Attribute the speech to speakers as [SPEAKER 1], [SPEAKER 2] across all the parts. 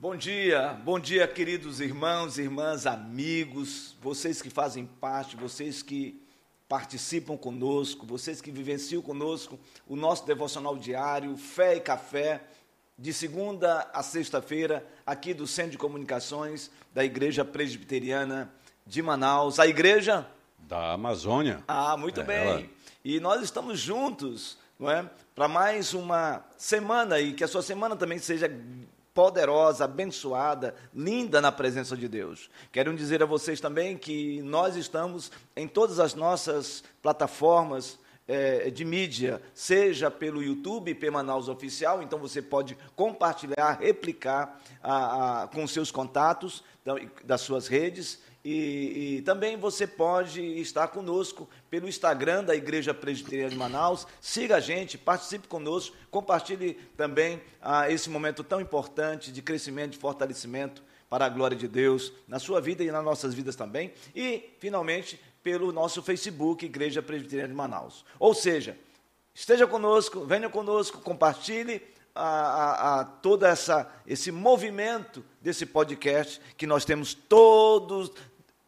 [SPEAKER 1] Bom dia, bom dia, queridos irmãos, irmãs, amigos, vocês que fazem parte, vocês que participam conosco, vocês que vivenciam conosco o nosso devocional diário, Fé e Café, de segunda a sexta-feira, aqui do Centro de Comunicações da Igreja Presbiteriana de Manaus. A igreja?
[SPEAKER 2] Da Amazônia.
[SPEAKER 1] Ah, muito é bem. Ela. E nós estamos juntos, não é? Para mais uma semana e que a sua semana também seja poderosa, abençoada, linda na presença de Deus. Quero dizer a vocês também que nós estamos em todas as nossas plataformas é, de mídia, seja pelo YouTube, P Manaus Oficial, então você pode compartilhar, replicar a, a, com seus contatos então, das suas redes, e, e, também você pode estar conosco pelo Instagram da Igreja Presbiteriana de Manaus. Siga a gente, participe conosco, compartilhe também ah, esse momento tão importante de crescimento, de fortalecimento para a glória de Deus na sua vida e nas nossas vidas também. E, finalmente, pelo nosso Facebook, Igreja Presbiteriana de Manaus. Ou seja, esteja conosco, venha conosco, compartilhe a, a, a todo essa, esse movimento desse podcast que nós temos todos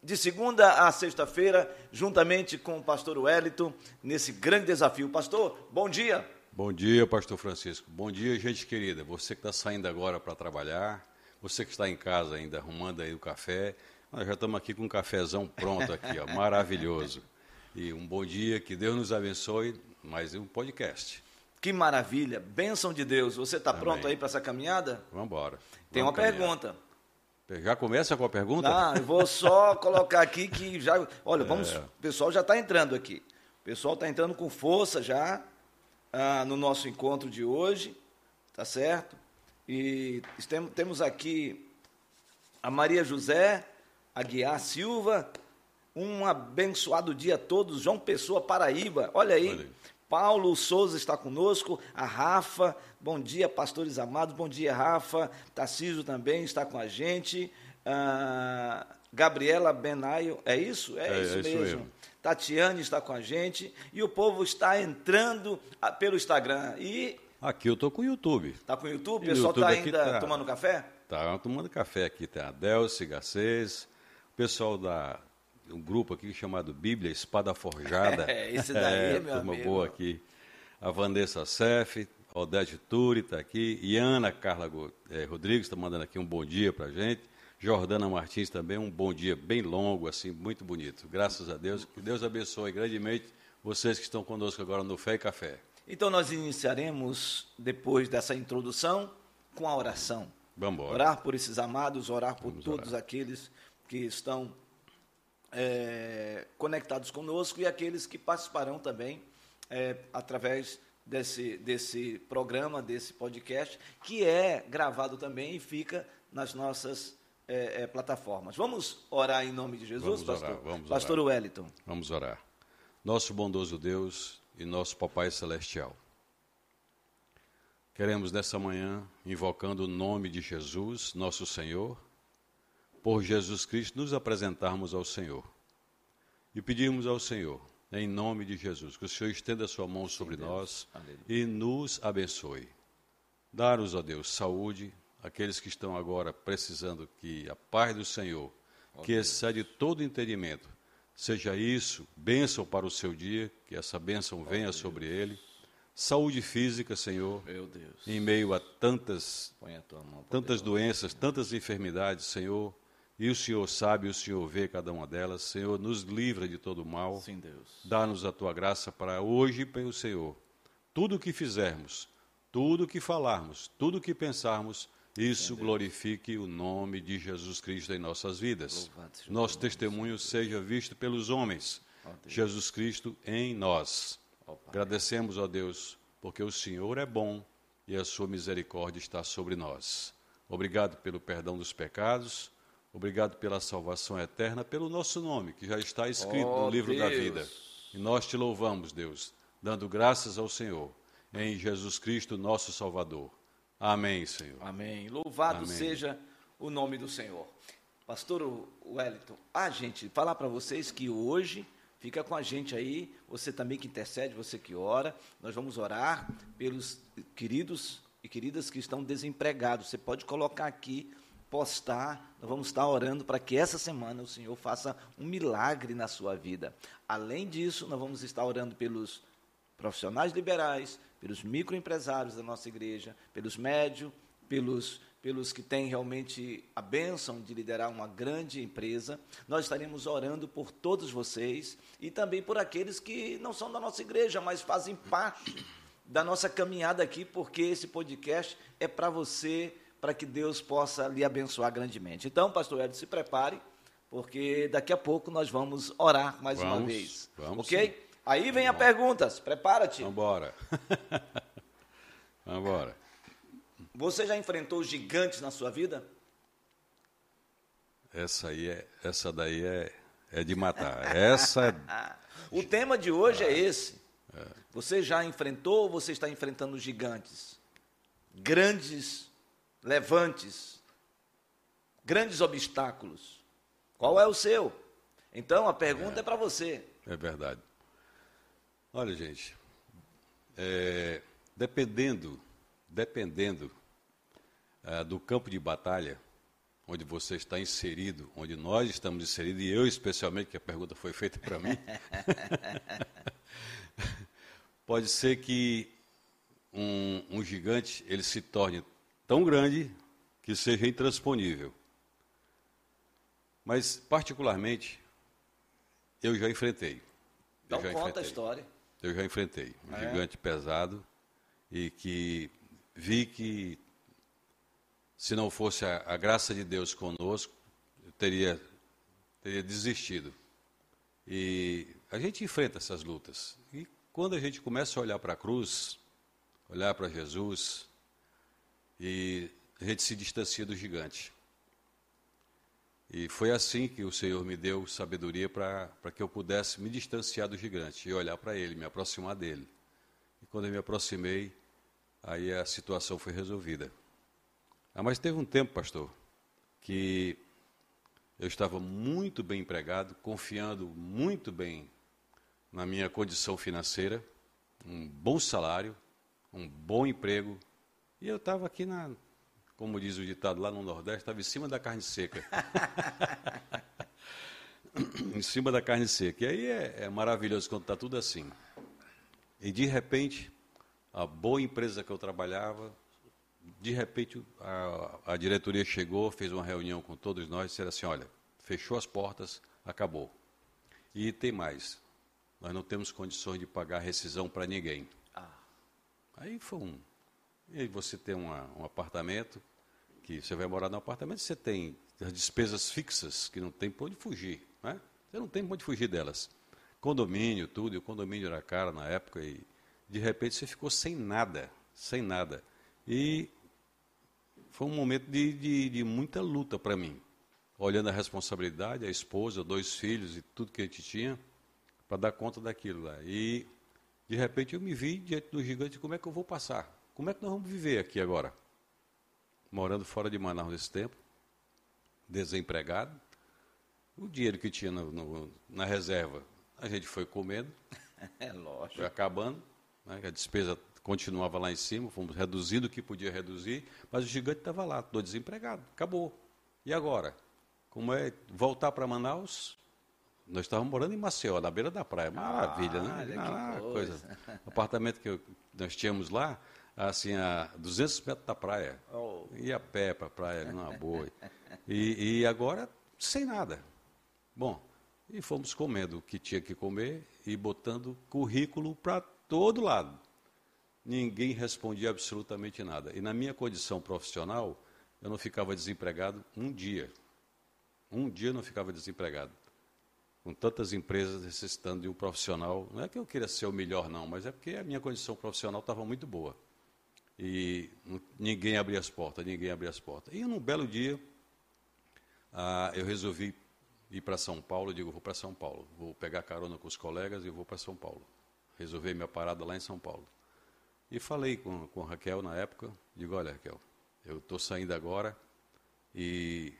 [SPEAKER 1] de segunda a sexta-feira, juntamente com o pastor Wellington, nesse grande desafio. Pastor, bom dia.
[SPEAKER 2] Bom dia, pastor Francisco. Bom dia, gente querida. Você que está saindo agora para trabalhar, você que está em casa ainda arrumando aí o café, nós já estamos aqui com um cafezão pronto aqui, ó, maravilhoso. E um bom dia, que Deus nos abençoe. Mais um podcast.
[SPEAKER 1] Que maravilha, bênção de Deus. Você está pronto aí para essa caminhada?
[SPEAKER 2] Vamos embora.
[SPEAKER 1] Tem uma caminhar. pergunta.
[SPEAKER 2] Já começa com a pergunta?
[SPEAKER 1] Não, eu vou só colocar aqui que já. Olha, vamos. É. O pessoal já está entrando aqui. O pessoal está entrando com força já ah, no nosso encontro de hoje, tá certo? E temos aqui a Maria José Aguiar Silva. Um abençoado dia a todos. João Pessoa, Paraíba. Olha aí. Olha aí. Paulo Souza está conosco, a Rafa, bom dia, pastores amados, bom dia, Rafa, Tarcísio também está com a gente, ah, Gabriela Benaio, é isso? É, é isso, é mesmo. mesmo. Tatiane está com a gente, e o povo está entrando ah, pelo Instagram, e...
[SPEAKER 2] Aqui eu estou com o YouTube.
[SPEAKER 1] Está com o YouTube? O pessoal está ainda tá, tomando café?
[SPEAKER 2] Está tomando café aqui, tem a Delce Garcês, o pessoal da um grupo aqui chamado Bíblia Espada Forjada.
[SPEAKER 1] É, esse daí,
[SPEAKER 2] é,
[SPEAKER 1] meu
[SPEAKER 2] turma amigo. boa aqui. A Vanessa Sef, Odete Turi está aqui, Iana Carla é, Rodrigues está mandando aqui um bom dia para a gente. Jordana Martins também, um bom dia bem longo, assim, muito bonito. Graças a Deus. Que Deus abençoe grandemente vocês que estão conosco agora no Fé e Café.
[SPEAKER 1] Então nós iniciaremos, depois dessa introdução, com a oração.
[SPEAKER 2] Vamos embora.
[SPEAKER 1] Orar por esses amados, orar por Vamos todos orar. aqueles que estão é, conectados conosco e aqueles que participarão também é, através desse, desse programa, desse podcast, que é gravado também e fica nas nossas é, é plataformas. Vamos orar em nome de Jesus,
[SPEAKER 2] vamos
[SPEAKER 1] pastor?
[SPEAKER 2] Orar, vamos
[SPEAKER 1] pastor
[SPEAKER 2] orar.
[SPEAKER 1] Wellington.
[SPEAKER 2] Vamos orar. Nosso bondoso Deus e nosso Papai Celestial. Queremos nessa manhã, invocando o nome de Jesus, nosso Senhor, por Jesus Cristo, nos apresentarmos ao Senhor. E pedimos ao Senhor, em nome de Jesus, que o Senhor estenda a sua mão sobre Sim, nós Aleluia. e nos abençoe. Dar-nos, ó Deus, saúde, aqueles que estão agora precisando que a paz do Senhor, ó que Deus. excede todo entendimento, seja isso bênção para o seu dia, que essa bênção venha Deus. sobre ele. Saúde física, Senhor, em meio a tantas, a tantas doenças, tantas enfermidades, Senhor, e o Senhor sabe, o Senhor vê cada uma delas. Senhor, nos livra de todo mal.
[SPEAKER 1] Sim, Deus.
[SPEAKER 2] Dá-nos a tua graça para hoje pelo Senhor. Tudo o que fizermos, tudo o que falarmos, tudo o que pensarmos, isso Sim, glorifique o nome de Jesus Cristo em nossas vidas. Nosso testemunho seja visto pelos homens. Jesus Cristo em nós. Agradecemos, ó Deus, porque o Senhor é bom e a sua misericórdia está sobre nós. Obrigado pelo perdão dos pecados Obrigado pela salvação eterna, pelo nosso nome, que já está escrito oh, no livro Deus. da vida. E nós te louvamos, Deus, dando graças ao Senhor, em Jesus Cristo, nosso Salvador. Amém, Senhor.
[SPEAKER 1] Amém. Louvado Amém. seja o nome do Senhor. Pastor Wellington, a gente falar para vocês que hoje fica com a gente aí, você também que intercede, você que ora, nós vamos orar pelos queridos e queridas que estão desempregados. Você pode colocar aqui, postar. Nós vamos estar orando para que essa semana o Senhor faça um milagre na sua vida. Além disso, nós vamos estar orando pelos profissionais liberais, pelos microempresários da nossa igreja, pelos médios, pelos pelos que têm realmente a bênção de liderar uma grande empresa. Nós estaremos orando por todos vocês e também por aqueles que não são da nossa igreja, mas fazem parte da nossa caminhada aqui, porque esse podcast é para você, para que Deus possa lhe abençoar grandemente. Então, pastor Hélio, se prepare, porque daqui a pouco nós vamos orar mais
[SPEAKER 2] vamos,
[SPEAKER 1] uma vez.
[SPEAKER 2] Vamos
[SPEAKER 1] ok?
[SPEAKER 2] Sim.
[SPEAKER 1] Aí vem a pergunta, prepara-te.
[SPEAKER 2] Vamos embora. Vamos embora.
[SPEAKER 1] Você já enfrentou gigantes na sua vida?
[SPEAKER 2] Essa aí é, essa daí é, é de matar. Essa é...
[SPEAKER 1] O tema de hoje é esse. Você já enfrentou ou você está enfrentando gigantes? Grandes levantes, grandes obstáculos. Qual é o seu? Então a pergunta é, é para você.
[SPEAKER 2] É verdade. Olha, gente, é, dependendo, dependendo é, do campo de batalha, onde você está inserido, onde nós estamos inseridos, e eu especialmente, que a pergunta foi feita para mim, pode ser que um, um gigante ele se torne tão grande que seja intransponível. Mas, particularmente, eu já enfrentei.
[SPEAKER 1] Então
[SPEAKER 2] eu já
[SPEAKER 1] conta
[SPEAKER 2] enfrentei.
[SPEAKER 1] a história.
[SPEAKER 2] Eu já enfrentei um
[SPEAKER 1] É.
[SPEAKER 2] gigante pesado e que vi que se não fosse a, a graça de Deus conosco, eu teria, teria desistido. E a gente enfrenta essas lutas. E quando a gente começa a olhar para a cruz, olhar para Jesus, e a gente se distancia do gigante. E foi assim que o Senhor me deu sabedoria para que eu pudesse me distanciar do gigante e olhar para ele, me aproximar dele. E quando eu me aproximei, aí a situação foi resolvida. Ah, mas teve um tempo, pastor, que eu estava muito bem empregado, confiando muito bem na minha condição financeira, um bom salário, um bom emprego, e eu estava aqui na, como diz o ditado lá no Nordeste, estava em cima da carne seca. em cima da carne seca. E aí é, é maravilhoso quando está tudo assim. E de repente, a boa empresa que eu trabalhava, de repente a, a diretoria chegou, fez uma reunião com todos nós e disseram assim, olha, fechou as portas, acabou. E tem mais, nós não temos condições de pagar rescisão para ninguém.
[SPEAKER 1] Ah,
[SPEAKER 2] Aí foi um. E você tem uma, um apartamento, que você vai morar no apartamento, você tem as despesas fixas, que não tem por onde fugir. Né? Você não tem por onde fugir delas. Condomínio, tudo, e o condomínio era caro na época, e de repente você ficou sem nada, sem nada. E foi um momento de, de, de muita luta para mim. Olhando a responsabilidade, a esposa, dois filhos e tudo que a gente tinha, para dar conta daquilo lá. E de repente eu me vi diante do gigante, como é que eu vou passar? Como é que nós vamos viver aqui agora? Morando fora de Manaus nesse tempo, desempregado, o dinheiro que tinha no- no- na reserva, a gente foi comendo,
[SPEAKER 1] é lógico.
[SPEAKER 2] foi acabando, né? a despesa continuava lá em cima, fomos reduzindo o que podia reduzir, mas o gigante estava lá, estou desempregado, acabou. E agora? Como é voltar para Manaus? Nós estávamos morando em Maceió, na beira da praia, maravilha,
[SPEAKER 1] Ah,
[SPEAKER 2] né?
[SPEAKER 1] que
[SPEAKER 2] Ah,
[SPEAKER 1] coisa.
[SPEAKER 2] Apartamento que eu- nós tínhamos lá, assim, a 200 metros da praia.
[SPEAKER 1] Oh.
[SPEAKER 2] Ia a pé para a praia, numa boa. E, e agora, sem nada. Bom, e fomos comendo o que tinha que comer e botando currículo para todo lado. Ninguém respondia absolutamente nada. E na minha condição profissional, eu não ficava desempregado um dia. Um dia eu não ficava desempregado. Com tantas empresas necessitando de um profissional. Não é que eu queira ser o melhor, não, mas é porque a minha condição profissional estava muito boa. E ninguém abria as portas, ninguém abria as portas. E num belo dia, ah, eu resolvi ir para São Paulo. Eu digo, vou para São Paulo. Vou pegar carona com os colegas e vou para São Paulo. Resolvi minha parada lá em São Paulo. E falei com, com Raquel na época. Digo, olha, Raquel, eu estou saindo agora e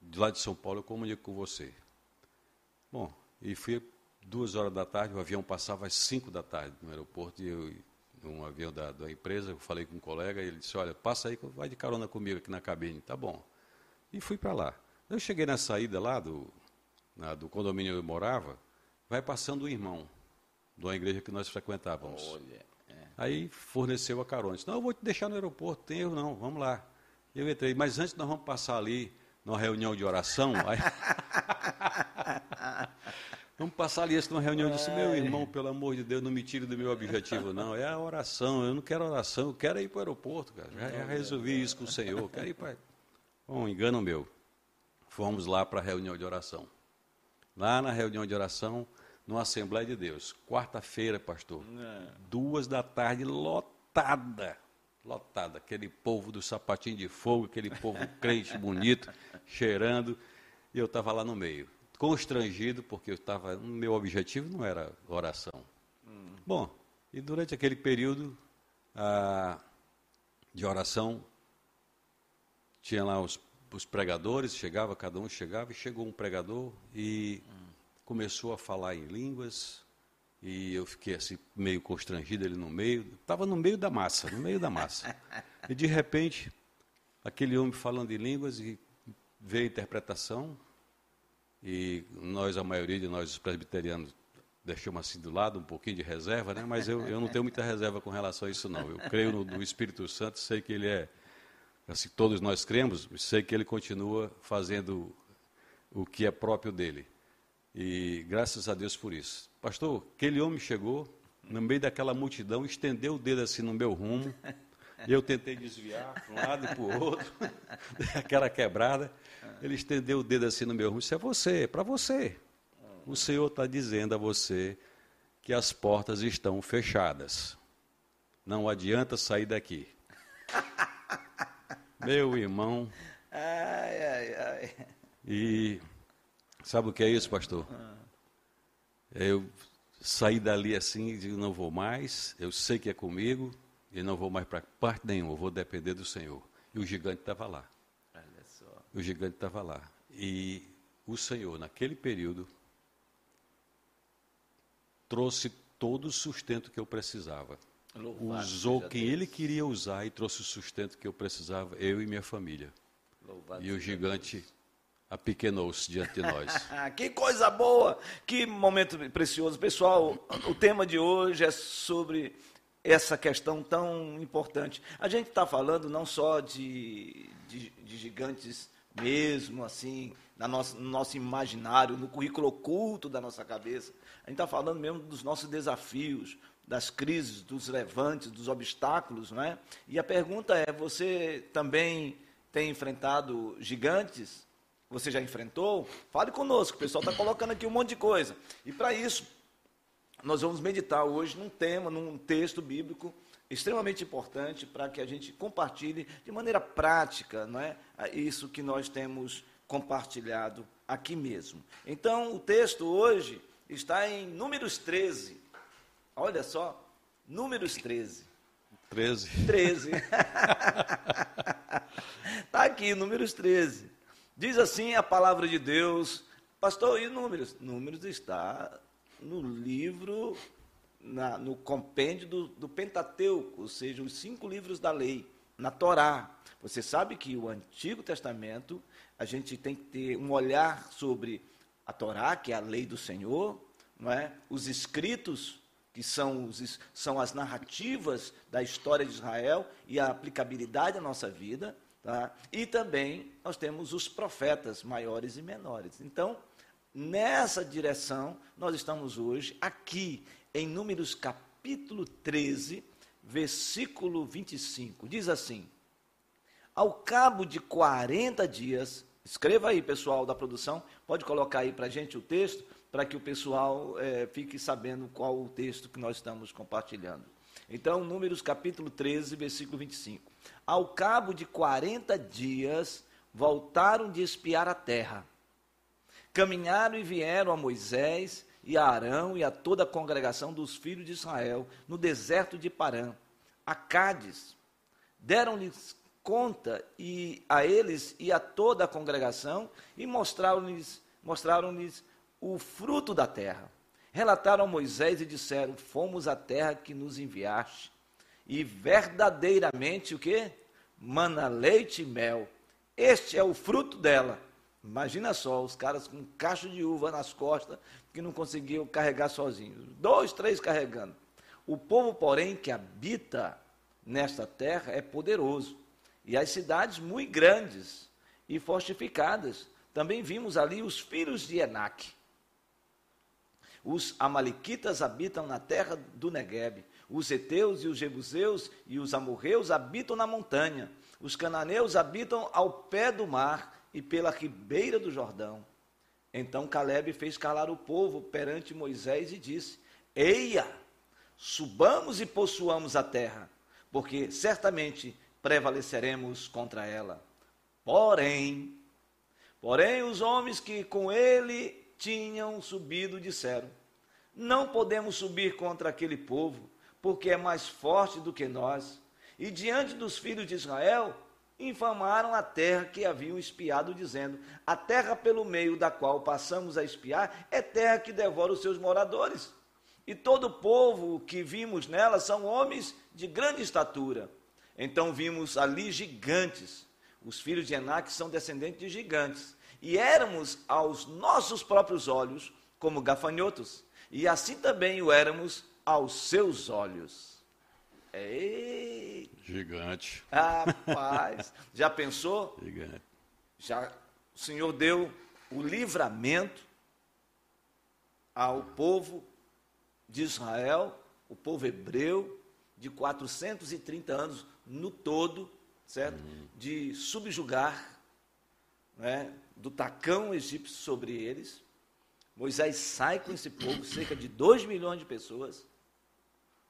[SPEAKER 2] de lá de São Paulo eu comunico com você. Bom, e fui duas horas da tarde, o avião passava às cinco da tarde no aeroporto e eu um avião da, da empresa, eu falei com um colega, ele disse, olha, passa aí, vai de carona comigo aqui na cabine. Tá bom. E fui para lá. Eu cheguei na saída lá do, na, do condomínio onde eu morava, vai passando um irmão de uma igreja que nós frequentávamos.
[SPEAKER 1] Olha. é.
[SPEAKER 2] Aí forneceu a carona. Disse, não, eu vou te deixar no aeroporto, tem erro não, vamos lá. Eu entrei, mas antes nós vamos passar ali numa reunião de oração. Aí... vamos passar ali numa reunião. Eu disse, meu irmão, pelo amor de Deus, não me tire do meu objetivo, não. É a oração, eu não quero oração, eu quero ir para o aeroporto, cara. Já, já resolvi isso com o Senhor, quero ir para. Bom, engano meu. Fomos lá para a reunião de oração. Lá na reunião de oração, numa Assembleia de Deus. Quarta-feira, pastor. Duas da tarde, lotada. Lotada. Aquele povo do sapatinho de fogo, aquele povo crente bonito, cheirando. E eu estava lá no meio. Constrangido, porque eu estava. Meu objetivo não era oração. Bom, e durante aquele período ah, de oração, tinha lá os, os pregadores, chegava, cada um chegava, e chegou um pregador e começou a falar em línguas, e eu fiquei assim, meio constrangido ali no meio, estava no meio da massa, no meio da massa. E de repente, aquele homem falando em línguas e veio a interpretação, e nós, a maioria de nós, os presbiterianos, deixamos assim do lado, um pouquinho de reserva, né? mas eu, eu não tenho muita reserva com relação a isso, não. Eu creio no, no Espírito Santo, sei que ele é, assim, todos nós cremos, sei que ele continua fazendo o que é próprio dele. E graças a Deus por isso. Pastor, aquele homem chegou, no meio daquela multidão, estendeu o dedo assim no meu rumo, eu tentei desviar para um lado e para o outro, aquela quebrada. Ele estendeu o dedo assim no meu rumo, isso é você, é para você. O Senhor está dizendo a você que as portas estão fechadas. Não adianta sair daqui. Meu irmão.
[SPEAKER 1] Ai, ai, ai.
[SPEAKER 2] E sabe o que é isso, pastor? Eu saí dali assim e digo, não vou mais, eu sei que é comigo, e não vou mais para parte nenhuma, eu vou depender do Senhor. E o gigante estava lá. O gigante estava lá. E o Senhor, naquele período, trouxe todo o sustento que eu precisava.
[SPEAKER 1] Louvado
[SPEAKER 2] Usou quem
[SPEAKER 1] Deus.
[SPEAKER 2] ele queria usar e trouxe o sustento que eu precisava, eu e minha família.
[SPEAKER 1] Louvado
[SPEAKER 2] E o gigante apequenou-se diante de nós.
[SPEAKER 1] Ah, que coisa boa! Que momento precioso. Pessoal, o tema de hoje é sobre essa questão tão importante. A gente está falando não só de, de, de gigantes mesmo, assim, na nossa, no nosso imaginário, no currículo oculto da nossa cabeça. A gente está falando mesmo dos nossos desafios, das crises, dos levantes, dos obstáculos, não é? E a pergunta é: você também tem enfrentado gigantes? Você já enfrentou? Fale conosco, o pessoal está colocando aqui um monte de coisa. E para isso, nós vamos meditar hoje num tema, num texto bíblico extremamente importante para que a gente compartilhe de maneira prática, não é? Isso que nós temos compartilhado aqui mesmo. Então, o texto hoje está em Números 13. Olha só, Números 13.
[SPEAKER 2] 13.
[SPEAKER 1] 13. Está aqui, Números 13. Diz assim a palavra de Deus. Pastor, e Números? Números está no livro, na- no compêndio do, do Pentateuco, ou seja, os cinco livros da lei, na Torá. Você sabe que o Antigo Testamento, a gente tem que ter um olhar sobre a Torá, que é a lei do Senhor, não é? os escritos, que são, os, são as narrativas da história de Israel e a aplicabilidade à nossa vida. Tá? E também nós temos os profetas maiores e menores. Então, nessa direção, nós estamos hoje aqui em Números capítulo 13, versículo 25. Diz assim: Ao cabo de 40 dias, escreva aí, pessoal da produção, pode colocar aí para a gente o texto, para que o pessoal eh, fique sabendo qual o texto que nós estamos compartilhando. Então, Números capítulo 13, versículo 25. Ao cabo de 40 dias, voltaram de espiar a terra. Caminharam e vieram a Moisés e a Arão e a toda a congregação dos filhos de Israel no deserto de Parã, a Cádiz. Deram-lhes conta e a eles e a toda a congregação e mostraram-lhes mostraram-lhes o fruto da terra. Relataram a Moisés e disseram: Fomos à terra que nos enviaste. e verdadeiramente o que? Mana leite e mel. Este é o fruto dela. Imagina só, os caras com um cacho de uva nas costas que não conseguiam carregar sozinhos. Dois, três carregando. O povo, porém, que habita nesta terra é poderoso. E as cidades muito grandes e fortificadas. Também vimos ali os filhos de Enaque. Os amalequitas habitam na terra do Negueb. Os heteus e os jebuseus e os amorreus habitam na montanha. Os cananeus habitam ao pé do mar e pela ribeira do Jordão. Então Caleb fez calar o povo perante Moisés e disse: Eia, subamos e possuamos a terra, porque certamente prevaleceremos contra ela. Porém, porém os homens que com ele tinham subido disseram: Não podemos subir contra aquele povo, porque é mais forte do que nós. E diante dos filhos de Israel, infamaram a terra que haviam espiado, dizendo: A terra pelo meio da qual passamos a espiar é terra que devora os seus moradores. E todo o povo que vimos nela são homens de grande estatura. Então vimos ali gigantes. Os filhos de Enac são descendentes de gigantes. E éramos aos nossos próprios olhos como gafanhotos. E assim também o éramos aos seus olhos. Ei.
[SPEAKER 2] Gigante.
[SPEAKER 1] Rapaz, já pensou?
[SPEAKER 2] Gigante.
[SPEAKER 1] Já o Senhor deu o livramento ao povo de Israel, o povo hebreu, de 430 anos no todo, certo? Uhum. De subjugar, né, do tacão egípcio sobre eles. Moisés sai com esse povo, cerca de 2 milhões de pessoas,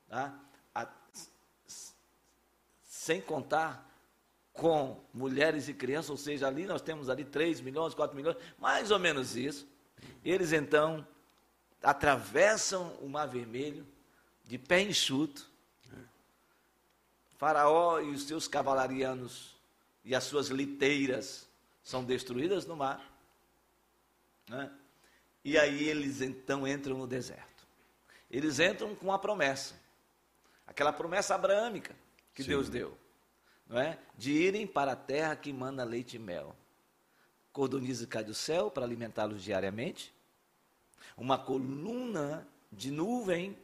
[SPEAKER 1] tá? Sem contar com mulheres e crianças, ou seja, ali nós temos ali 3 milhões, 4 milhões, mais ou menos isso. Eles então atravessam o Mar Vermelho de pé enxuto. Faraó e os seus cavalarianos e as suas liteiras são destruídas no mar. Né? E aí eles então entram no deserto. Eles entram com a promessa, aquela promessa abraâmica que Sim. Deus deu, não é? De irem para a terra que manda leite e mel. Cordoniza cai do céu para alimentá-los diariamente uma coluna de nuvem,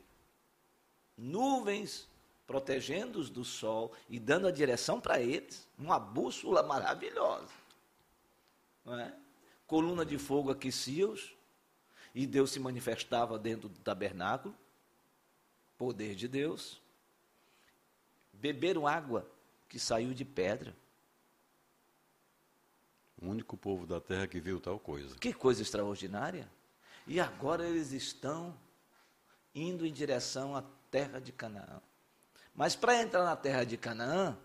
[SPEAKER 1] nuvens protegendo-os do sol e dando a direção para eles, uma bússola maravilhosa. Não é? Coluna de fogo aquecia-os e Deus se manifestava dentro do tabernáculo, poder de Deus. Beberam água que saiu de pedra.
[SPEAKER 2] O único povo da terra que viu tal coisa.
[SPEAKER 1] Que coisa extraordinária. E agora eles estão indo em direção à terra de Canaã. Mas para entrar na terra de Canaã,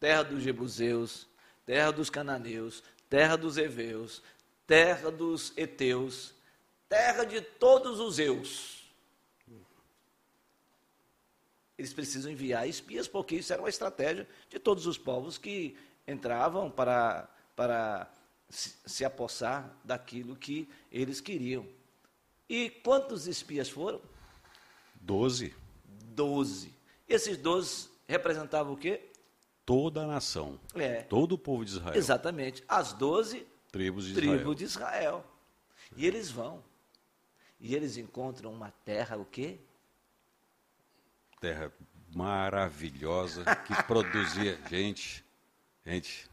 [SPEAKER 1] terra dos Jebuseus, terra dos cananeus, terra dos heveus, terra dos heteus, terra de todos os eus. Eles precisam enviar espias, porque isso era uma estratégia de todos os povos que entravam para, para se, se apossar daquilo que eles queriam. E quantos espias foram?
[SPEAKER 2] Doze.
[SPEAKER 1] Doze. Esses doze representavam o quê?
[SPEAKER 2] Toda a nação. É. Todo o povo de Israel.
[SPEAKER 1] Exatamente. As doze
[SPEAKER 2] tribos de
[SPEAKER 1] Israel.
[SPEAKER 2] Tribo
[SPEAKER 1] de Israel. E eles vão. E eles encontram uma terra o quê?
[SPEAKER 2] Terra maravilhosa que produzia gente. Gente,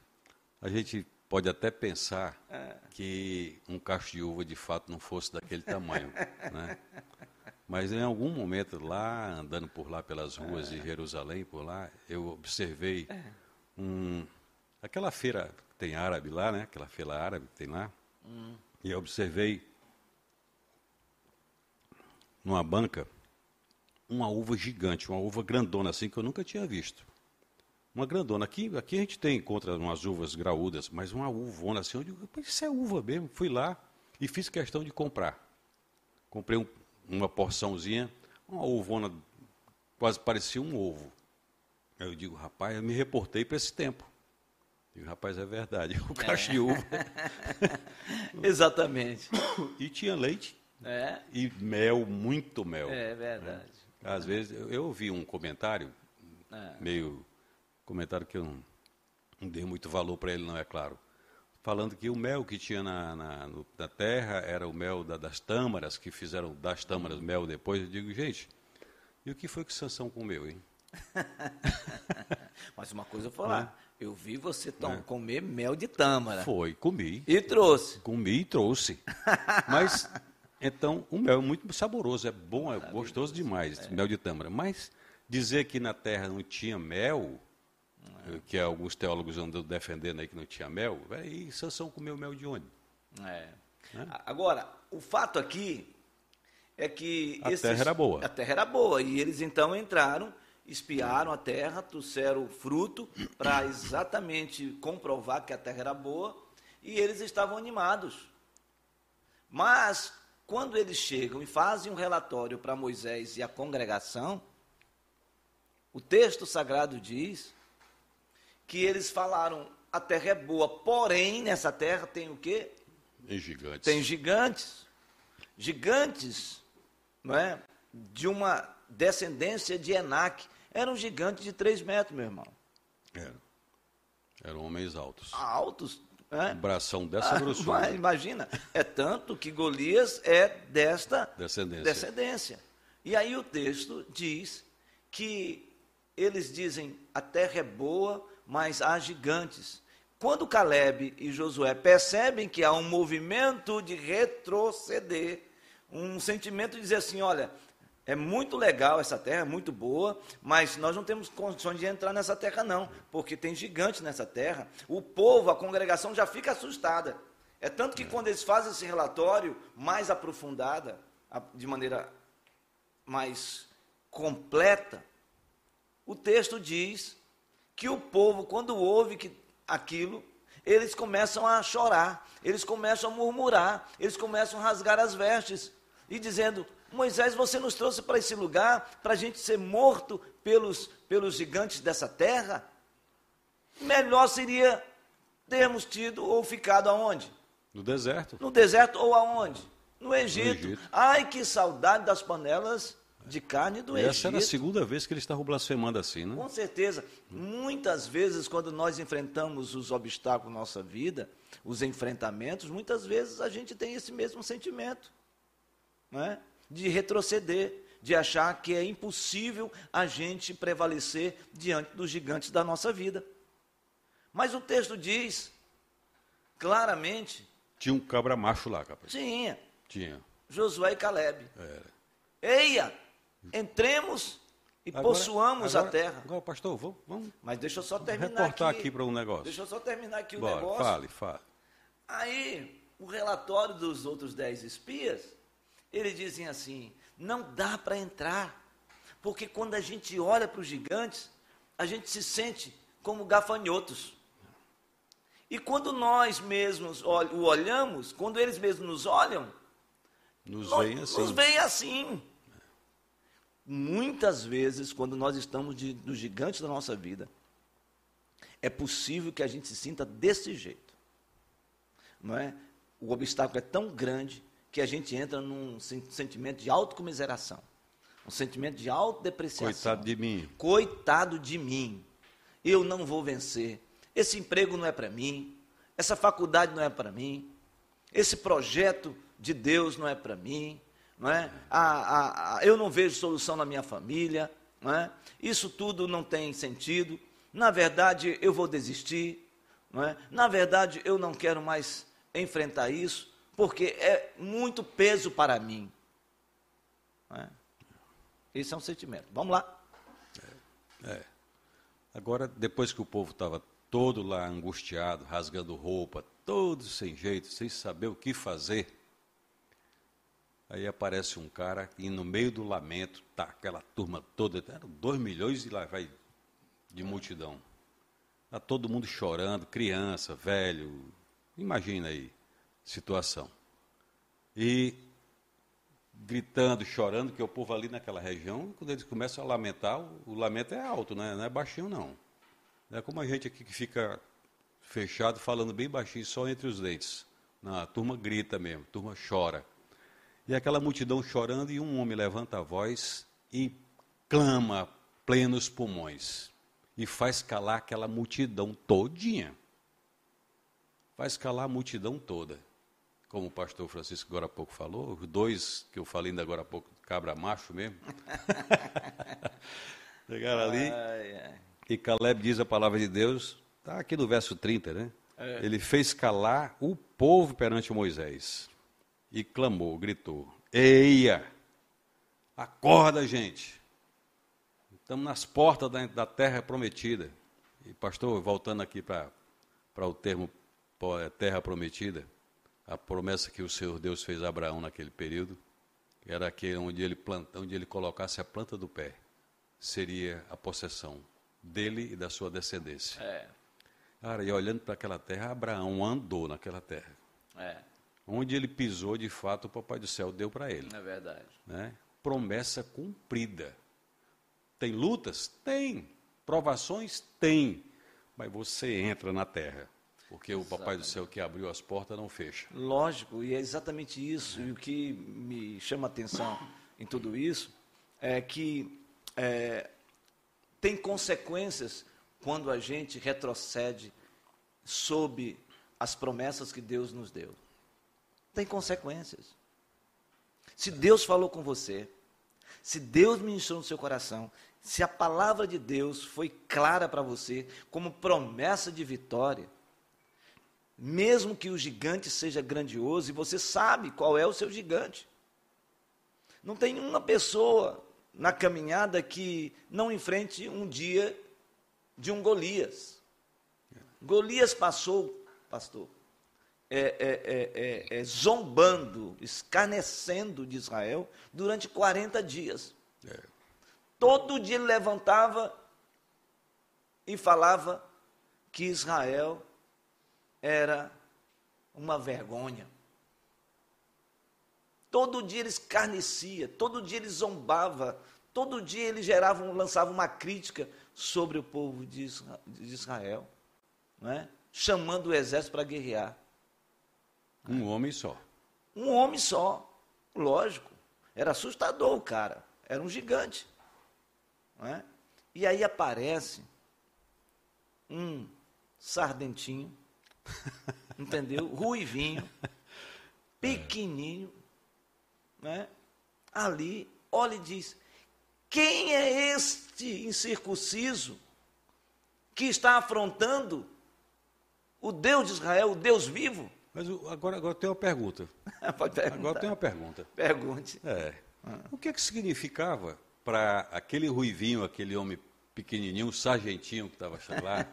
[SPEAKER 2] a gente pode até pensar é. que um cacho de uva de fato não fosse daquele tamanho, né? Mas em algum momento lá, andando por lá pelas ruas é. de Jerusalém, por lá, eu observei é. um, aquela feira que tem árabe lá, né? Aquela feira árabe que tem lá. Hum. E eu observei numa banca uma uva gigante, uma uva grandona assim que eu nunca tinha visto. Uma grandona. Aqui, aqui a gente tem, encontra umas uvas graúdas, mas uma uvona assim, eu digo, isso é uva mesmo. Fui lá e fiz questão de comprar. Comprei um, uma porçãozinha, uma uvona, quase parecia um ovo. Aí eu digo, rapaz, eu me reportei para esse tempo. Digo, rapaz, é verdade, o cacho é. de uva.
[SPEAKER 1] Exatamente.
[SPEAKER 2] E tinha leite.
[SPEAKER 1] É.
[SPEAKER 2] E mel, muito mel.
[SPEAKER 1] É verdade.
[SPEAKER 2] Às vezes, eu, eu ouvi um comentário meio comentário que eu não, não dei muito valor para ele, não é claro. Falando que o mel que tinha na, na, no, na terra era o mel da, das tâmaras, que fizeram das tâmaras mel depois. Eu digo, gente, e o que foi que Sansão comeu, hein?
[SPEAKER 1] Mas uma coisa eu vou falar, eu vi você tom, comer mel de tâmara.
[SPEAKER 2] Foi, comi.
[SPEAKER 1] E trouxe.
[SPEAKER 2] Comi e trouxe. Mas, então, o mel é muito saboroso, é bom, é gostoso demais, mel de tâmara. Mas dizer que na terra não tinha mel, que alguns teólogos andam defendendo aí que não tinha mel, aí Sansão comeu mel de onde?
[SPEAKER 1] É. Agora, o fato aqui é que...
[SPEAKER 2] A terra era boa.
[SPEAKER 1] A terra era boa, e eles então entraram, espiaram a terra, trouxeram fruto para exatamente comprovar que a terra era boa, e eles estavam animados. Mas, quando eles chegam e fazem um relatório para Moisés e a congregação, o texto sagrado diz que eles falaram: a terra é boa, porém nessa terra tem o quê?
[SPEAKER 2] Em gigantes.
[SPEAKER 1] Tem gigantes. Gigantes, não é? De uma descendência de Enac. Era um gigante de 3 metros, meu irmão.
[SPEAKER 2] Era. Eram homens altos.
[SPEAKER 1] Altos. É?
[SPEAKER 2] Um bração dessa
[SPEAKER 1] Ah,
[SPEAKER 2] grossura.
[SPEAKER 1] imagina, é tanto que Golias é desta
[SPEAKER 2] Descendência.
[SPEAKER 1] descendência. E aí o texto diz que eles dizem: a terra é boa, mas há gigantes. Quando Caleb e Josué percebem que há um movimento de retroceder, um sentimento de dizer assim: olha, é muito legal essa terra, é muito boa, mas nós não temos condições de entrar nessa terra, não, porque tem gigantes nessa terra. O povo, a congregação já fica assustada. É tanto que quando eles fazem esse relatório mais aprofundada, de maneira mais completa, o texto diz que o povo, quando ouve que aquilo, eles começam a chorar, eles começam a murmurar, eles começam a rasgar as vestes e dizendo: Moisés, você nos trouxe para esse lugar para a gente ser morto pelos, pelos gigantes dessa terra? Melhor seria termos tido ou ficado aonde?
[SPEAKER 2] No deserto.
[SPEAKER 1] No deserto ou aonde? No Egito.
[SPEAKER 2] Egito.
[SPEAKER 1] Ai, que saudade das panelas de carne do
[SPEAKER 2] E
[SPEAKER 1] Egito.
[SPEAKER 2] essa era a segunda vez que eles estavam blasfemando assim, né?
[SPEAKER 1] Com certeza. Muitas vezes, quando nós enfrentamos os obstáculos na nossa vida, os enfrentamentos, muitas vezes a gente tem esse mesmo sentimento não é? De retroceder, de achar que é impossível a gente prevalecer diante dos gigantes da nossa vida. Mas o texto diz claramente:
[SPEAKER 2] Tinha um cabra macho lá, capaz.
[SPEAKER 1] tinha
[SPEAKER 2] Tinha.
[SPEAKER 1] Josué e Caleb.
[SPEAKER 2] Era.
[SPEAKER 1] Eia, entremos e
[SPEAKER 2] Agora-
[SPEAKER 1] possuamos
[SPEAKER 2] agora-
[SPEAKER 1] a terra.
[SPEAKER 2] Agora, pastor, vamos, vamos
[SPEAKER 1] Mas deixa eu só terminar
[SPEAKER 2] reportar
[SPEAKER 1] aqui.
[SPEAKER 2] aqui para um negócio.
[SPEAKER 1] Deixa eu só terminar aqui o
[SPEAKER 2] Bora,
[SPEAKER 1] negócio.
[SPEAKER 2] fale, fale.
[SPEAKER 1] Aí, o relatório dos outros dez espias, eles dizem assim: não dá para entrar, porque quando a gente olha para os gigantes, a gente se sente como gafanhotos. E quando nós mesmos o olhamos, quando eles mesmos nos olham,
[SPEAKER 2] Nos veem assim.
[SPEAKER 1] nos veem assim. Muitas vezes, quando nós estamos de, dos gigantes da nossa vida, é possível que a gente se sinta desse jeito. Não é? O obstáculo é tão grande que a gente entra num sen- sentimento de autocomiseração, um sentimento de autodepreciação.
[SPEAKER 2] Coitado de mim.
[SPEAKER 1] Coitado de mim. Eu não vou vencer. Esse emprego não é para mim. Essa faculdade não é para mim. Esse projeto de Deus não é para mim. Não é? A, a- a- eu não vejo solução na minha família. Não é? Isso tudo não tem sentido. Na verdade, eu vou desistir. Não é? Na verdade, eu não quero mais enfrentar isso, porque é muito peso para mim. É? Esse é um sentimento. Vamos lá.
[SPEAKER 2] Agora, depois que o povo estava todo lá angustiado, rasgando roupa, todo sem jeito, sem saber o que fazer, aí aparece um cara e no meio do lamento, tá aquela turma toda, eram dois milhões e lá vai de multidão. Tá todo mundo chorando, criança, velho, imagina aí, situação. E gritando, chorando, que o povo ali naquela região, quando eles começam a lamentar, o, lamento é alto, né? não é baixinho não. Não é como a gente aqui que fica fechado, falando bem baixinho, só entre os dentes. Não, a turma grita mesmo, a turma chora. E aquela multidão chorando, e um homem levanta a voz e clama plenos pulmões e faz calar aquela multidão todinha. Faz calar a multidão toda. Como o pastor Francisco agora há pouco falou, os dois que eu falei ainda agora há pouco, cabra macho mesmo. Chegaram ali. Ai, ai. E Caleb diz a palavra de Deus, está aqui no verso 30, né? É. Ele fez calar o povo perante Moisés e clamou, gritou: Eia! Acorda, gente! Estamos nas portas da, da terra prometida. E, pastor, voltando aqui para o termo é, terra prometida, a promessa que o Senhor Deus fez a Abraão naquele período, era aquele onde ele, planta, onde ele colocasse a planta do pé, seria a possessão dele e da sua descendência. É. Cara, e olhando para aquela terra, Abraão andou naquela terra. É. Onde ele pisou, de fato, o Papai do Céu deu para ele.
[SPEAKER 1] É verdade.
[SPEAKER 2] Né? Promessa cumprida. Tem lutas? Tem. Provações? Tem. Mas você entra na terra. Porque exatamente. o Papai do Céu que abriu as portas não fecha.
[SPEAKER 1] Lógico, e é exatamente isso. E o que me chama a atenção em tudo isso é que é, tem consequências quando a gente retrocede sob as promessas que Deus nos deu. Tem consequências. Se Deus falou com você, se Deus ministrou no seu coração, se a palavra de Deus foi clara para você como promessa de vitória, mesmo que o gigante seja grandioso e você sabe qual é o seu gigante. Não tem uma pessoa na caminhada que não enfrente um dia de um Golias. Golias passou, pastor, é, é, é, zombando, escarnecendo de Israel durante 40 dias. Todo dia ele levantava e falava que Israel era uma vergonha. Todo dia ele escarnecia, todo dia ele zombava, todo dia ele gerava, lançava uma crítica sobre o povo de Israel, não é? chamando o exército para guerrear.
[SPEAKER 2] Um homem só.
[SPEAKER 1] Um homem só, lógico. Era assustador o cara, era um gigante. Não é? E aí aparece um sardentinho, entendeu? Ruivinho, pequenininho, né? ali, olha e diz: quem é este incircunciso que está afrontando o Deus de Israel, o Deus vivo?
[SPEAKER 2] Mas agora, agora tem uma pergunta.
[SPEAKER 1] Pode perguntar.
[SPEAKER 2] Agora tem uma pergunta.
[SPEAKER 1] Pergunte.
[SPEAKER 2] É. Ah. O que é que significava para aquele ruivinho, aquele homem pequenininho, um sargentinho que estava lá,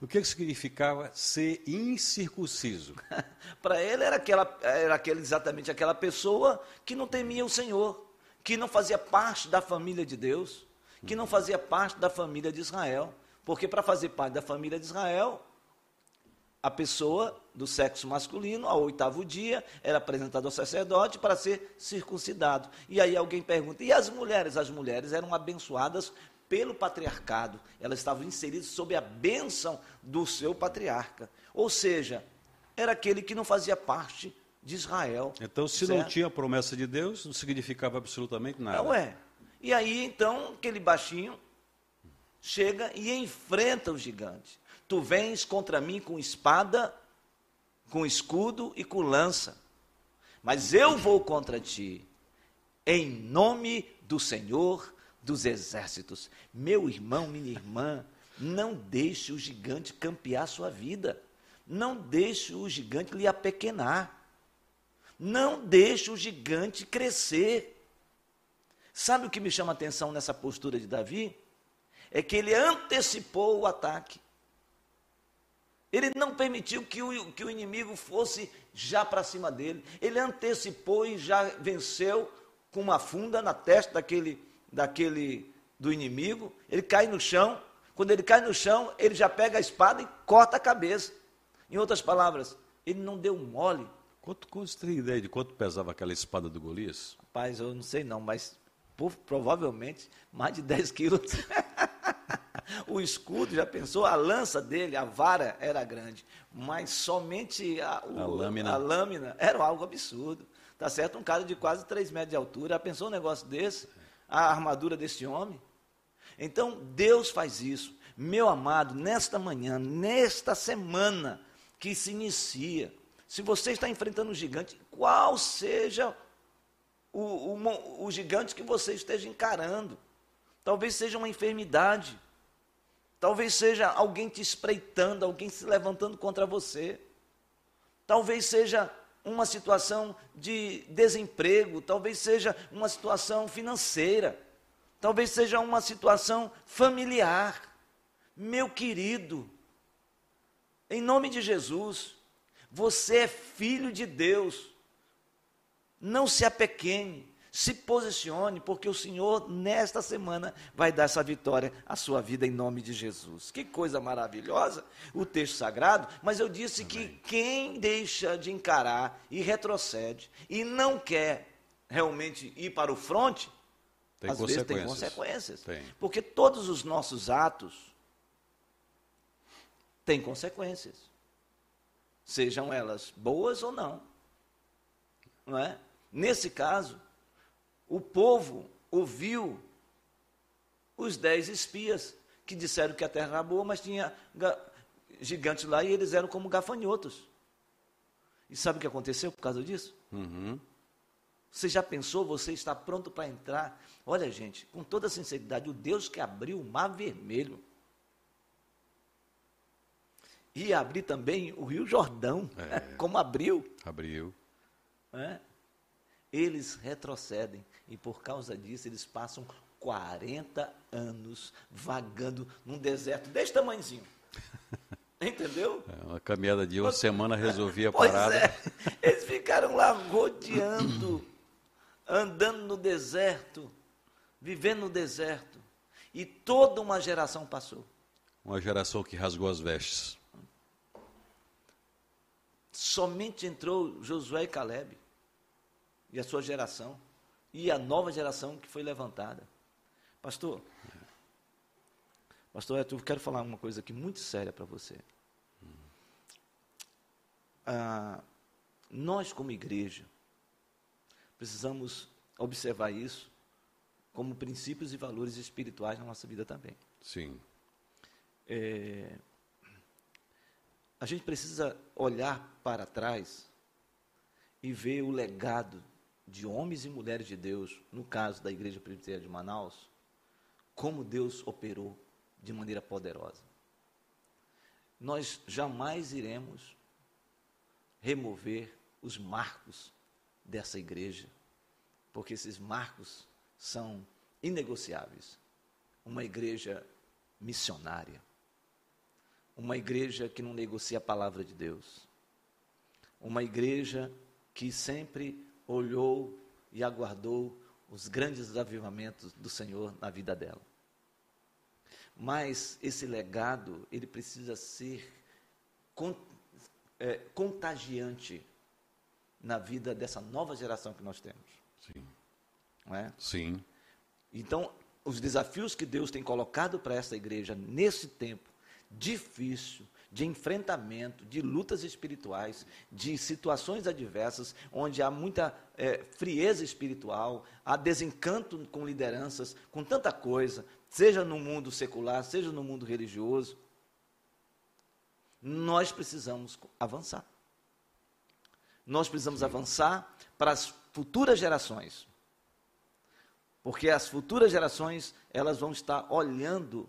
[SPEAKER 2] o que, significava ser incircunciso?
[SPEAKER 1] para ele era, aquela, era aquele, exatamente aquela pessoa que não temia o Senhor, que não fazia parte da família de Deus, que não fazia parte da família de Israel. Porque para fazer parte da família de Israel, a pessoa do sexo masculino, ao oitavo dia, era apresentada ao sacerdote para ser circuncidado. E aí alguém pergunta: e as mulheres? As mulheres eram abençoadas pelo patriarcado, elas estavam inseridas sob a bênção do seu patriarca. Ou seja, era aquele que não fazia parte de Israel.
[SPEAKER 2] Então, se certo? não tinha a promessa de Deus, não significava absolutamente nada.
[SPEAKER 1] Não é. E aí, então, aquele baixinho chega e enfrenta o gigante. Tu vens contra mim com espada, com escudo e com lança. Mas eu vou contra ti, em nome do Senhor dos exércitos. Meu irmão, minha irmã, não deixe o gigante campear sua vida. Não deixe o gigante lhe apequenar. Não deixe o gigante crescer. Sabe o que me chama a atenção nessa postura de Davi? É que ele antecipou o ataque. Ele não permitiu que o, que o inimigo fosse já para cima dele. Ele antecipou e já venceu com uma funda na testa daquele daquele do inimigo, ele cai no chão. Quando ele cai no chão, ele já pega a espada e corta a cabeça. Em outras palavras, ele não deu mole.
[SPEAKER 2] Quanto, você tem ideia de quanto pesava aquela espada do Golias?
[SPEAKER 1] Rapaz, eu não sei não, mas por, provavelmente mais de 10 quilos. o escudo, já pensou? A lança dele, a vara era grande, mas somente a, o, a, lâmina. a lâmina era algo absurdo. Tá certo? Um cara de quase 3 metros de altura, já pensou um negócio desse? A armadura desse homem. Então, Deus faz isso. Meu amado, nesta manhã, nesta semana que se inicia, se você está enfrentando um gigante, qual seja o, o, o gigante que você esteja encarando? Talvez seja uma enfermidade, talvez seja alguém te espreitando, alguém se levantando contra você, talvez seja uma situação de desemprego, talvez seja uma situação financeira, talvez seja uma situação familiar. Meu querido, em nome de Jesus, você é filho de Deus. Não se apequene, se posicione, porque o Senhor, nesta semana, vai dar essa vitória à sua vida em nome de Jesus. Que coisa maravilhosa o texto sagrado, mas eu disse Amém. que quem deixa de encarar e retrocede e não quer realmente ir para o fronte, tem às vezes tem consequências. Tem. Porque todos os nossos atos têm consequências. Sejam elas boas ou não. Não é? Nesse caso, o povo ouviu os dez espias que disseram que a terra era boa, mas tinha gigantes lá e eles eram como gafanhotos. E sabe o que aconteceu por causa disso? Uhum. Você já pensou, você está pronto para entrar? Olha, gente, com toda sinceridade, o Deus que abriu o mar vermelho ia abrir também o Rio Jordão, é. como abriu.
[SPEAKER 2] Abriu.
[SPEAKER 1] É? Eles retrocedem. E por causa disso, eles passam 40 anos vagando num deserto desse tamanhozinho. Entendeu?
[SPEAKER 2] É uma caminhada de uma semana resolvia a parada. É.
[SPEAKER 1] Eles ficaram lá rodeando, andando no deserto, vivendo no deserto. E toda uma geração passou.
[SPEAKER 2] Uma geração que rasgou as vestes.
[SPEAKER 1] Somente entrou Josué e Caleb e a sua geração e a nova geração que foi levantada. Pastor, Pastor eu quero falar uma coisa aqui muito séria para você. Ah, nós, como igreja, precisamos observar isso como princípios e valores espirituais na nossa vida também.
[SPEAKER 2] Sim.
[SPEAKER 1] É, a gente precisa olhar para trás e ver o legado de homens e mulheres de Deus, no caso da Igreja Presbiteriana de Manaus, como Deus operou de maneira poderosa. Nós jamais iremos remover os marcos dessa igreja, porque esses marcos são inegociáveis. Uma igreja missionária, uma igreja que não negocia a palavra de Deus, uma igreja que sempre olhou e aguardou os grandes avivamentos do Senhor na vida dela. Mas esse legado, ele precisa ser é, contagiante na vida dessa nova geração que nós temos.
[SPEAKER 2] Sim.
[SPEAKER 1] Não é?
[SPEAKER 2] Sim.
[SPEAKER 1] Então, os desafios que Deus tem colocado para essa igreja nesse tempo difícil, de enfrentamento, de lutas espirituais, de situações adversas, onde há muita é, frieza espiritual, há desencanto com lideranças, com tanta coisa, seja no mundo secular, seja no mundo religioso. Nós precisamos avançar. Nós precisamos avançar para as futuras gerações. Porque as futuras gerações, elas vão estar olhando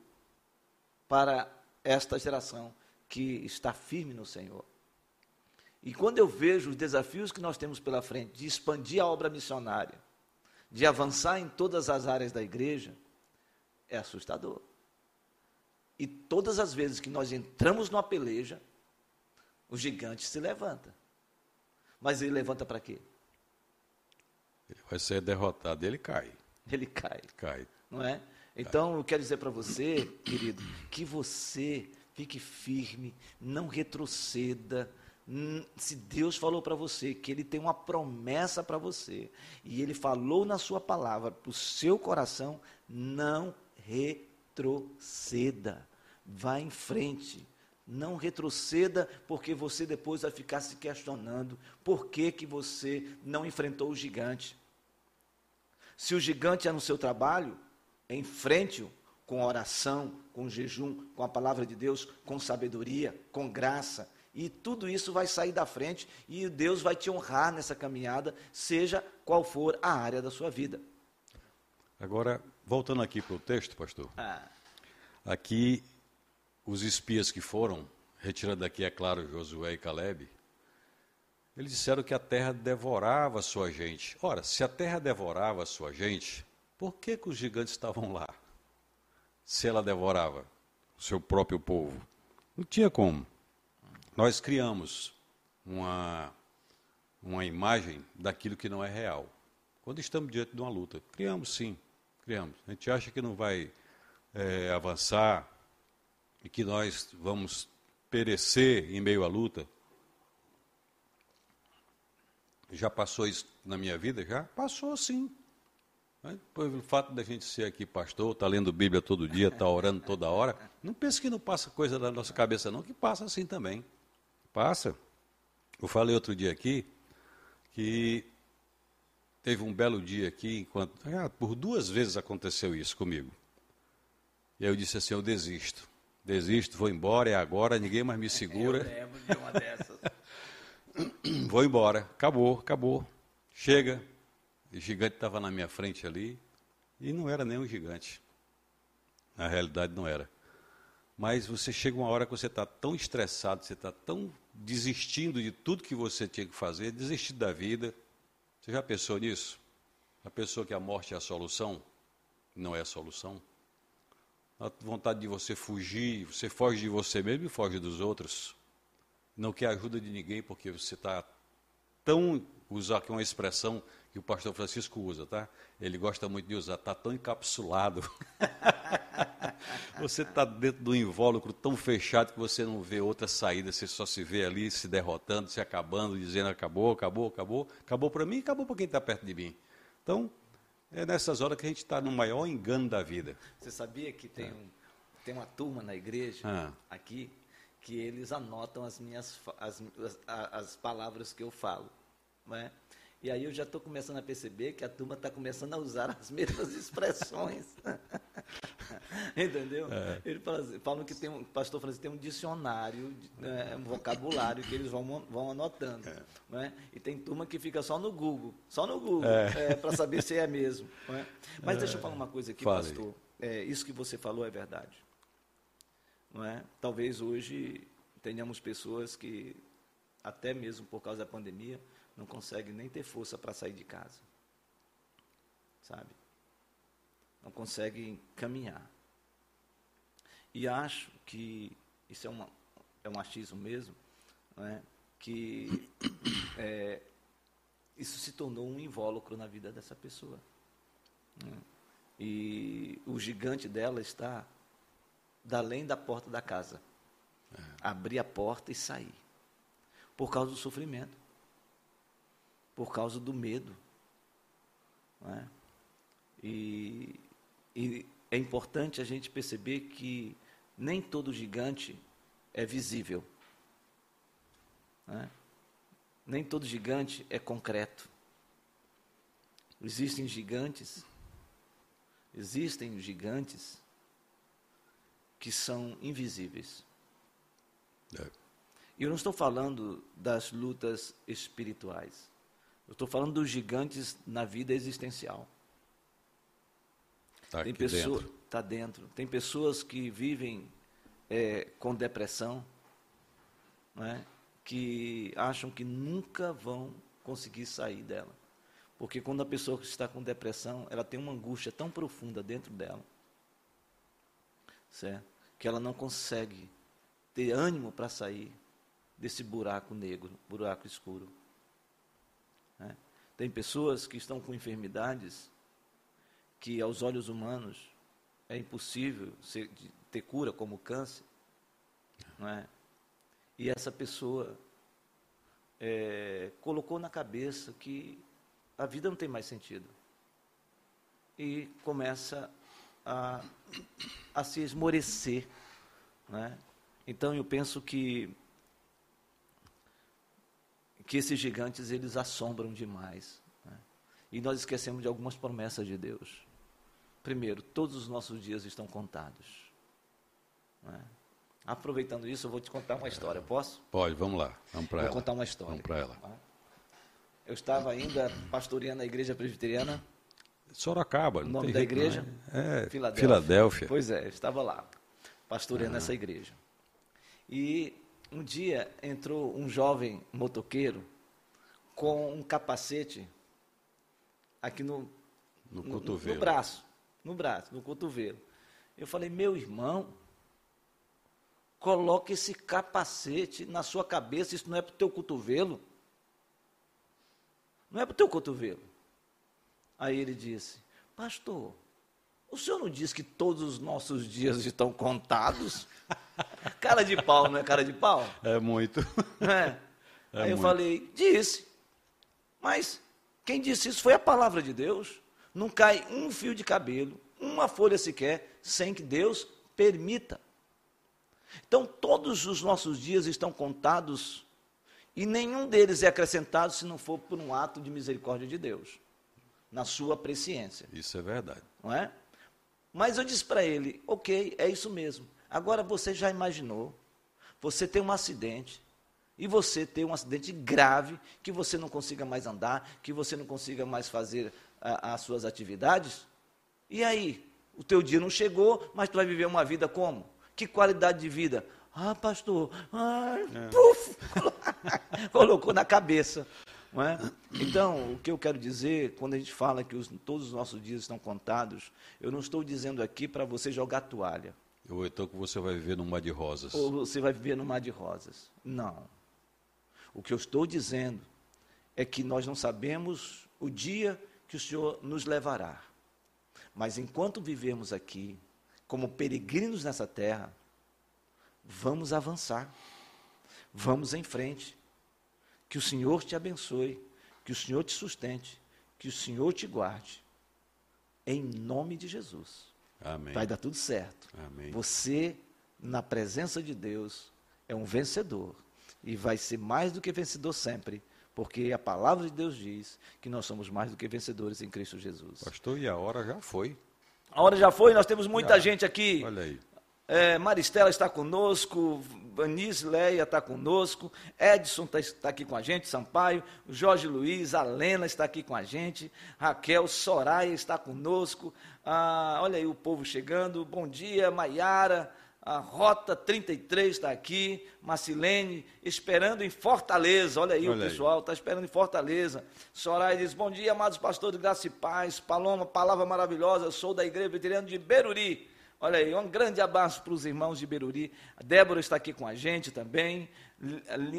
[SPEAKER 1] para esta geração que está firme no Senhor. E quando eu vejo os desafios que nós temos pela frente, de expandir a obra missionária, de avançar em todas as áreas da igreja, é assustador. E todas as vezes que nós entramos numa peleja, o gigante se levanta. Mas ele levanta para quê?
[SPEAKER 2] Ele vai ser derrotado, ele cai.
[SPEAKER 1] Ele cai.
[SPEAKER 2] Cai.
[SPEAKER 1] Não é? Então, eu quero dizer para você, querido, que você Fique firme, não retroceda. Se Deus falou para você que Ele tem uma promessa para você, e Ele falou na Sua palavra para o seu coração, não retroceda. Vá em frente. Não retroceda, porque você depois vai ficar se questionando por que, que você não enfrentou o gigante. Se o gigante é no seu trabalho, enfrente-o com oração, com jejum, com a palavra de Deus, com sabedoria, com graça. E tudo isso vai sair da frente e Deus vai te honrar nessa caminhada, seja qual for a área da sua vida.
[SPEAKER 2] Agora, voltando aqui para o texto, pastor.
[SPEAKER 1] Ah.
[SPEAKER 2] Aqui, os espias que foram, retirando daqui, é claro, Josué e Caleb, eles disseram que a terra devorava a sua gente. Ora, se a terra devorava a sua gente, por que, que os gigantes estavam lá? Se ela devorava o seu próprio povo. Não tinha como. Nós criamos uma, uma imagem daquilo que não é real. Quando estamos diante de uma luta, criamos sim, criamos. A gente acha que não vai é, avançar e que nós vamos perecer em meio à luta. Já passou isso na minha vida? Já? Passou sim. Pelo fato da gente ser aqui pastor, está lendo Bíblia todo dia, está orando toda hora, não pense que não passa coisa na nossa cabeça, não, que passa assim também. Passa. Eu falei outro dia aqui que teve um belo dia aqui, enquanto. Ah, por duas vezes aconteceu isso comigo. E aí eu disse assim: eu desisto. Desisto, vou embora, é agora, ninguém mais me segura. Eu
[SPEAKER 1] lembro de uma dessas.
[SPEAKER 2] vou embora, acabou, acabou. Chega. O gigante estava na minha frente ali, e não era nem um gigante. Na realidade, não era. Mas você chega uma hora que você está tão estressado, você está tão desistindo de tudo que você tinha que fazer, desistindo da vida. Você já pensou nisso? A pessoa que a morte é a solução? Não é a solução. A vontade de você fugir, você foge de você mesmo e foge dos outros. Não quer ajuda de ninguém porque você está tão, usar aqui uma expressão que o pastor Francisco usa, tá? Ele gosta muito de usar, está tão encapsulado. você está dentro do invólucro tão fechado que você não vê outra saída, você só se vê ali se derrotando, se acabando, dizendo acabou, acabou, acabou, acabou para mim, acabou para quem está perto de mim. Então, é nessas horas que a gente está no maior engano da vida.
[SPEAKER 1] Você sabia que tem, um, tem uma turma na igreja,
[SPEAKER 2] Ah.
[SPEAKER 1] aqui, que eles anotam as minhas as, as, as palavras que eu falo, não é? E aí eu já estou começando a perceber que a turma está começando a usar as mesmas expressões. Entendeu? Eles falam, assim- falam que tem um, o pastor fala assim, tem um dicionário, né, um vocabulário que eles vão, vão anotando. é? E tem turma que fica só no Google, só no Google, para saber se é mesmo. não é? Mas deixa eu falar uma coisa aqui,
[SPEAKER 2] Fale.
[SPEAKER 1] pastor. É, isso que você falou é verdade. Não é? Talvez hoje tenhamos pessoas que, até mesmo por causa da pandemia, não conseguem nem ter força para sair de casa. Sabe? Não conseguem caminhar. E acho que isso é, uma, é um achismo mesmo, não é? que é, isso se tornou um invólucro na vida dessa pessoa. né? E o gigante dela está da além da porta da casa. Abrir a porta e sair. Por causa do sofrimento. Por causa do medo. não é? E, e é importante a gente perceber que nem todo gigante é visível. não é? Nem todo gigante é concreto. Existem gigantes, existem gigantes que são invisíveis.
[SPEAKER 2] É.
[SPEAKER 1] E eu não estou falando das lutas espirituais. Eu estou falando dos gigantes na vida existencial.
[SPEAKER 2] Está
[SPEAKER 1] Tem pessoa,
[SPEAKER 2] dentro.
[SPEAKER 1] tá dentro. Tem pessoas que vivem é, com depressão, não é? que acham que nunca vão conseguir sair dela. Porque quando a pessoa está com depressão, ela tem uma angústia tão profunda dentro dela, certo? que ela não consegue ter ânimo para sair desse buraco negro, buraco escuro. Tem pessoas que estão com enfermidades que aos olhos humanos é impossível ter cura, como o câncer, não é? E essa pessoa é, colocou na cabeça que a vida não tem mais sentido e começa a, a se esmorecer, né? Então eu penso que que esses gigantes eles assombram demais né? e nós esquecemos de algumas promessas de Deus. Primeiro, todos os nossos dias estão contados. É? Aproveitando isso, eu vou te contar uma história, posso?
[SPEAKER 2] Pode, vamos lá. Vamos para ela.
[SPEAKER 1] Vou contar uma história.
[SPEAKER 2] Vamos para ela.
[SPEAKER 1] Eu estava ainda pastoreando a igreja presbiteriana.
[SPEAKER 2] Sorocaba.
[SPEAKER 1] O nome da igreja?
[SPEAKER 2] É,
[SPEAKER 1] Filadélfia.
[SPEAKER 2] Filadélfia.
[SPEAKER 1] Pois é, eu estava lá, pastoreando essa igreja. E um dia entrou um jovem motoqueiro com um capacete aqui no,
[SPEAKER 2] No
[SPEAKER 1] no,
[SPEAKER 2] cotovelo.
[SPEAKER 1] no braço, no braço, no cotovelo. Eu falei, meu irmão, coloque esse capacete na sua cabeça, isso não é para o teu cotovelo. Não é para o teu cotovelo. Aí ele disse, pastor, o senhor não disse que todos os nossos dias estão contados? cara de pau, não é cara de pau?
[SPEAKER 2] É muito.
[SPEAKER 1] É?
[SPEAKER 2] É
[SPEAKER 1] Aí eu
[SPEAKER 2] muito.
[SPEAKER 1] falei, disse. Mas quem disse isso foi a palavra de Deus. Não cai um fio de cabelo, uma folha sequer, sem que Deus permita. Então, todos os nossos dias estão contados e nenhum deles é acrescentado se não for por um ato de misericórdia de Deus, na sua presciência
[SPEAKER 2] Isso é verdade.
[SPEAKER 1] não é? Mas eu disse para ele, ok, é isso mesmo. Agora você já imaginou, você tem um acidente, e você ter um acidente grave, que você não consiga mais andar, que você não consiga mais fazer a- as suas atividades? E aí? O teu dia não chegou, mas tu vai viver uma vida como? Que qualidade de vida? Ah, pastor, ai, puf, colocou na cabeça. É? Então, o que eu quero dizer, quando a gente fala que os- todos os nossos dias estão contados, eu não estou dizendo aqui para você jogar toalha,
[SPEAKER 2] Ou então que você vai viver num mar de rosas.
[SPEAKER 1] ou você vai viver no mar de rosas. Não. O que eu estou dizendo é que nós não sabemos o dia que o Senhor nos levará. Mas enquanto vivermos aqui, como peregrinos nessa terra, vamos avançar. Vamos em frente. Que o Senhor te abençoe, que o Senhor te sustente, que o Senhor te guarde. Em nome de Jesus.
[SPEAKER 2] Amém.
[SPEAKER 1] Vai dar tudo certo.
[SPEAKER 2] Amém.
[SPEAKER 1] Você, na presença de Deus, é um vencedor. E vai ser mais do que vencedor sempre. Porque a palavra de Deus diz que nós somos mais do que vencedores em Cristo Jesus.
[SPEAKER 2] Pastor, e a hora já foi.
[SPEAKER 1] A hora já foi, nós temos muita
[SPEAKER 2] Já.
[SPEAKER 1] gente aqui.
[SPEAKER 2] Olha aí.
[SPEAKER 1] É, Maristela está conosco, Vanice Leia está conosco, Edson está, está aqui com a gente, Sampaio, Jorge Luiz, a Lena está aqui com a gente, Raquel Soraya está conosco, ah, olha aí o povo chegando, bom dia, Maiara, a Rota 33 está aqui, Marcilene, esperando em Fortaleza, olha aí
[SPEAKER 2] Olha
[SPEAKER 1] o pessoal, está esperando em Fortaleza. Soraya diz, bom dia, amados pastores, graça e paz, Paloma, palavra maravilhosa, sou da Igreja Veteriana de Beruri, Olha aí, um grande abraço para os irmãos de Beruri. A Débora está aqui com a gente também.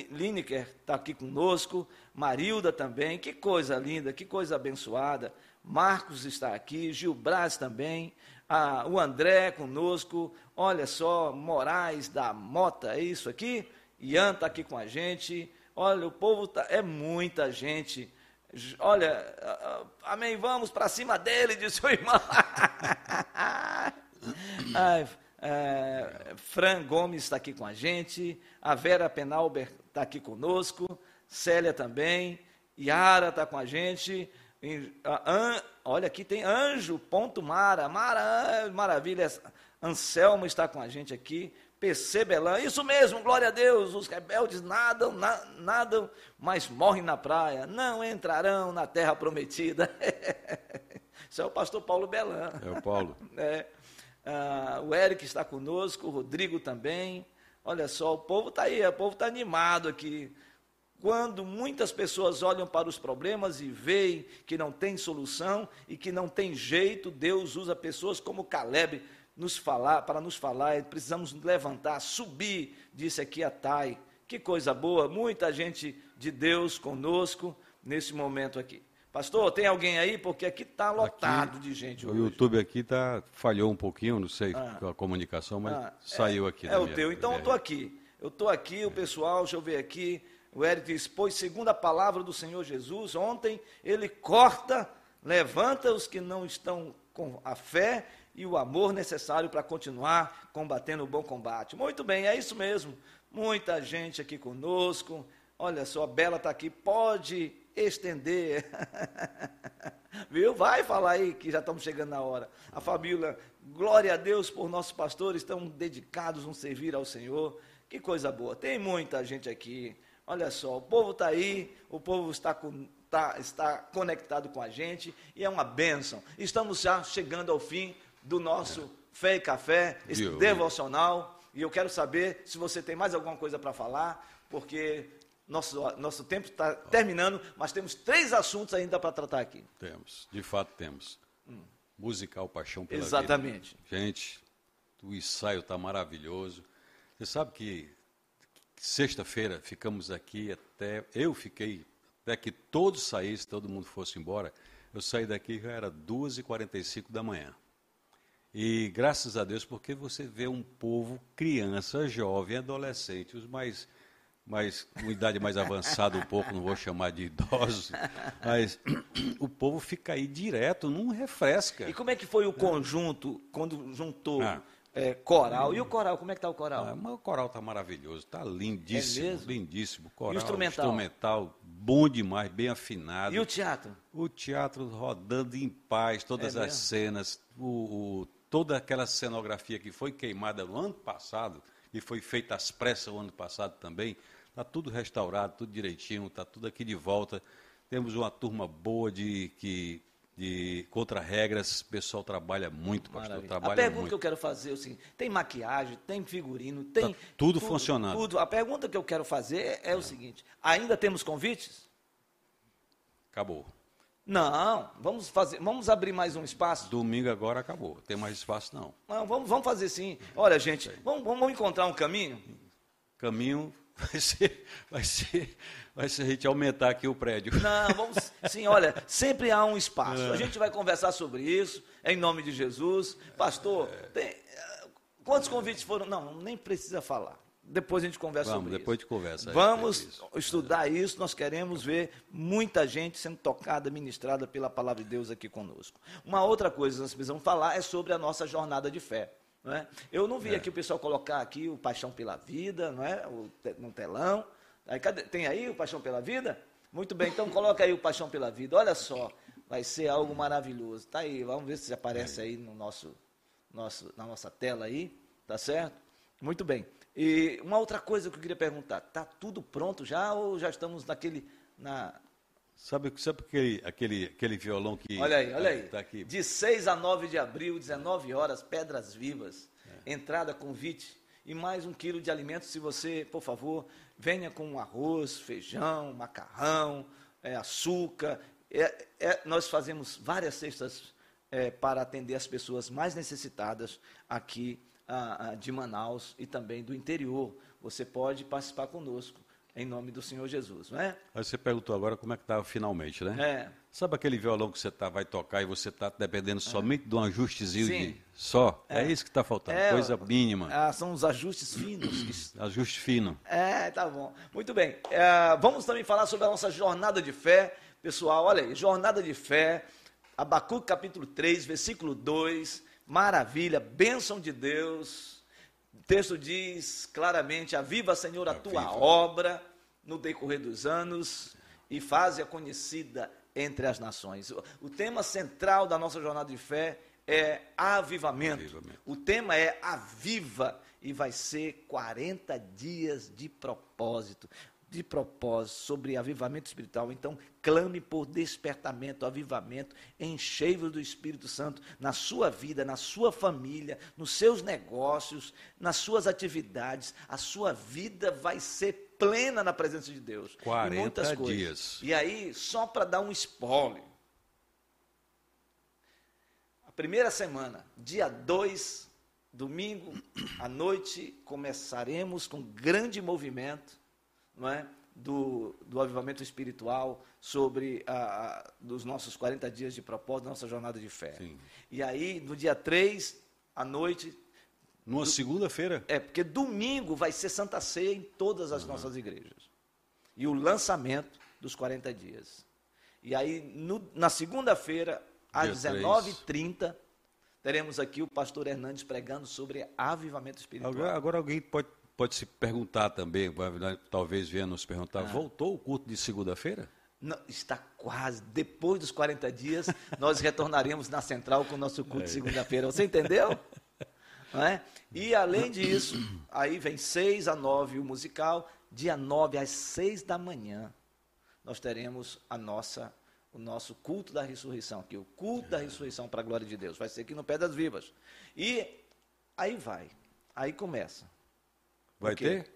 [SPEAKER 1] Lineker está aqui conosco. Marilda também. Que coisa linda, que coisa abençoada. Marcos está aqui. Gil Braz também. Ah, o André conosco. Olha só, Moraes da Mota, é isso aqui? Ian está aqui com a gente. Olha, o povo tá, é muita gente. Olha, ah, ah, amém, vamos para cima dele, disse o irmão. É, Fran Gomes está aqui com a gente, a Vera Penalber está aqui conosco, Célia também, Yara está com a gente, An- olha aqui tem Anjo, ponto Mara, Mara, maravilha, Anselmo está com a gente aqui, PC Belan, isso mesmo, glória a Deus, os rebeldes nadam, na- nadam, mas morrem na praia, não entrarão na terra prometida. Isso é o pastor Paulo Belan.
[SPEAKER 2] É o Paulo.
[SPEAKER 1] É. Ah, o Eric está conosco, o Rodrigo também. Olha só, o povo está aí, o povo está animado aqui. Quando muitas pessoas olham para os problemas e veem que não tem solução e que não tem jeito, Deus usa pessoas como Caleb nos falar, para nos falar, precisamos levantar, subir, disse aqui a Thay. Que coisa boa, muita gente de Deus conosco nesse momento aqui. Pastor, tem alguém aí? Porque aqui está lotado de gente
[SPEAKER 2] O
[SPEAKER 1] hoje.
[SPEAKER 2] YouTube aqui tá, falhou um pouquinho, não sei,
[SPEAKER 1] Ah.
[SPEAKER 2] a comunicação, mas
[SPEAKER 1] Ah,
[SPEAKER 2] saiu
[SPEAKER 1] é,
[SPEAKER 2] aqui.
[SPEAKER 1] É
[SPEAKER 2] da
[SPEAKER 1] o
[SPEAKER 2] minha-
[SPEAKER 1] teu. Então eu estou aqui. Eu estou aqui, o pessoal, deixa eu ver aqui. O Eric diz: Pois, segundo a palavra do Senhor Jesus, ontem ele corta, levanta os que não estão com a fé e o amor necessário para continuar combatendo o bom combate. Muito bem, é isso mesmo. Muita gente aqui conosco. Olha só, a Bela está aqui. Pode estender. Viu? Vai falar aí que já estamos chegando na hora. A família, glória a Deus por nossos pastores, estão dedicados a servir ao Senhor. Que coisa boa. Tem muita gente aqui. Olha só, o povo está aí, o povo está, com, tá, está conectado com a gente e é uma bênção. Estamos já chegando ao fim do nosso Fé e Café, esse devocional. E eu quero saber se você tem mais alguma coisa para falar, porque nosso, nosso tempo está terminando, mas temos três assuntos ainda para tratar aqui.
[SPEAKER 2] Temos, de fato temos. Hum. Musical Paixão pela
[SPEAKER 1] Exatamente.
[SPEAKER 2] Vida. Gente, o ensaio está maravilhoso. Você sabe que sexta-feira ficamos aqui até. Eu fiquei até que todos saíssem, todo mundo fosse embora. Eu saí daqui já era 2h45 da manhã. E graças a Deus, porque você vê um povo, criança, jovem, adolescente, os mais mas com idade mais avançada um pouco, não vou chamar de idosos, mas o povo fica aí direto, não refresca.
[SPEAKER 1] E como é que foi o conjunto quando juntou ah. é, coral? E o coral, como é que está o coral?
[SPEAKER 2] Ah, o coral está maravilhoso, está lindíssimo, é lindíssimo. Coral,
[SPEAKER 1] e o instrumental?
[SPEAKER 2] instrumental, bom demais, bem afinado.
[SPEAKER 1] E o teatro?
[SPEAKER 2] O teatro rodando em paz, todas é as cenas, o, o, toda aquela cenografia que foi queimada no ano passado, e foi feita às pressas o ano passado também, Está tudo restaurado, tudo direitinho, está tudo aqui de volta. Temos uma turma boa de, que, de contra-regras, o pessoal trabalha muito, pastor. Trabalha
[SPEAKER 1] a pergunta
[SPEAKER 2] muito.
[SPEAKER 1] que eu quero fazer é assim: tem maquiagem, tem figurino, tem.
[SPEAKER 2] Tá tudo, tudo, funcionando.
[SPEAKER 1] Tudo. A pergunta que eu quero fazer é, é o seguinte: ainda temos convites?
[SPEAKER 2] Acabou.
[SPEAKER 1] Não, vamos fazer, vamos abrir mais um espaço.
[SPEAKER 2] Domingo agora acabou, tem mais espaço não.
[SPEAKER 1] Não, vamos, vamos fazer sim. Olha, gente, vamos, vamos encontrar um caminho.
[SPEAKER 2] Caminho vai ser, vai ser, vai ser a gente aumentar aqui o prédio.
[SPEAKER 1] Não, vamos, sim, olha, sempre há um espaço. A gente vai conversar sobre isso, em nome de Jesus. Pastor, tem, quantos convites foram? Não, nem precisa falar. Depois a gente conversa
[SPEAKER 2] Vamos,
[SPEAKER 1] sobre
[SPEAKER 2] depois isso. Depois de conversa.
[SPEAKER 1] Vamos isso. estudar isso. Nós queremos ver muita gente sendo tocada, ministrada pela palavra de Deus aqui conosco. Uma outra coisa que nós precisamos falar é sobre a nossa jornada de fé. Não é? Eu não vi é. aqui o pessoal colocar aqui o Paixão pela Vida, não é? O, no telão. Aí, cadê, tem aí o Paixão pela Vida? Muito bem, então coloca aí o Paixão pela Vida. Olha só, vai ser algo maravilhoso. Tá aí, vamos ver se aparece aí no nosso, nosso, na nossa tela aí, tá certo? Muito bem. E uma outra coisa que eu queria perguntar, tá tudo pronto já ou já estamos naquele na
[SPEAKER 2] Sabe, sabe aquele, aquele, aquele violão que.
[SPEAKER 1] Olha aí, olha aí. Tá aqui. De 6 a 9 de abril, 19 horas, Pedras Vivas. É. Entrada, convite. E mais um quilo de alimentos. Se você, por favor, venha com arroz, feijão, macarrão, é, açúcar. É, é nós fazemos várias cestas é, para atender as pessoas mais necessitadas aqui de Manaus e também do interior. Você pode participar conosco em nome do Senhor Jesus, não é?
[SPEAKER 2] Aí você perguntou agora como é que está finalmente, né?
[SPEAKER 1] É.
[SPEAKER 2] Sabe aquele violão que você tá, vai tocar e você está dependendo é. somente de um ajustezinho de só? É, é isso que está faltando, é, coisa mínima.
[SPEAKER 1] Ah, são os ajustes finos.
[SPEAKER 2] Ajuste fino.
[SPEAKER 1] É, tá bom. Muito bem. É, vamos também falar sobre a nossa jornada de fé. Pessoal, olha aí, jornada de fé, Abacuque capítulo 3, versículo 2, maravilha, bênção de Deus, o texto diz claramente: Aviva, Senhor, a tua obra no decorrer dos anos e faze-a conhecida entre as nações. O tema central da nossa jornada de fé é avivamento. avivamento. O tema é aviva e vai ser 40 dias de propósito de propósito, sobre avivamento espiritual. Então, clame por despertamento, avivamento, encheio do Espírito Santo na sua vida, na sua família, nos seus negócios, nas suas atividades. A sua vida vai ser plena na presença de Deus.
[SPEAKER 2] 40 muitas coisas. dias.
[SPEAKER 1] E aí, só para dar um spoiler. A primeira semana, dia 2, domingo à noite, começaremos com grande movimento não é? do, do avivamento espiritual, sobre a, a, dos nossos 40 dias de propósito, nossa jornada de fé. Sim. E aí, no dia 3, à noite.
[SPEAKER 2] Numa segunda-feira?
[SPEAKER 1] É, porque domingo vai ser Santa Ceia em todas as uhum. nossas igrejas. E o lançamento dos 40 dias. E aí, no, na segunda-feira, às 19h30, teremos aqui o pastor Hernandes pregando sobre avivamento espiritual.
[SPEAKER 2] Agora, agora alguém pode pode se perguntar também, talvez venha nos perguntar, ah. voltou o culto de segunda-feira?
[SPEAKER 1] Não, está quase. Depois dos 40 dias, nós retornaremos na central com o nosso culto de
[SPEAKER 2] É.
[SPEAKER 1] segunda-feira. Você entendeu? É? E além disso, aí vem 6 a 9 o musical. Dia 9 às 6 da manhã, nós teremos a nossa, o nosso culto da ressurreição aqui. O culto da ressurreição para a glória de Deus. Vai ser aqui no Pedras Vivas. E aí vai. Aí começa.
[SPEAKER 2] Vai ter?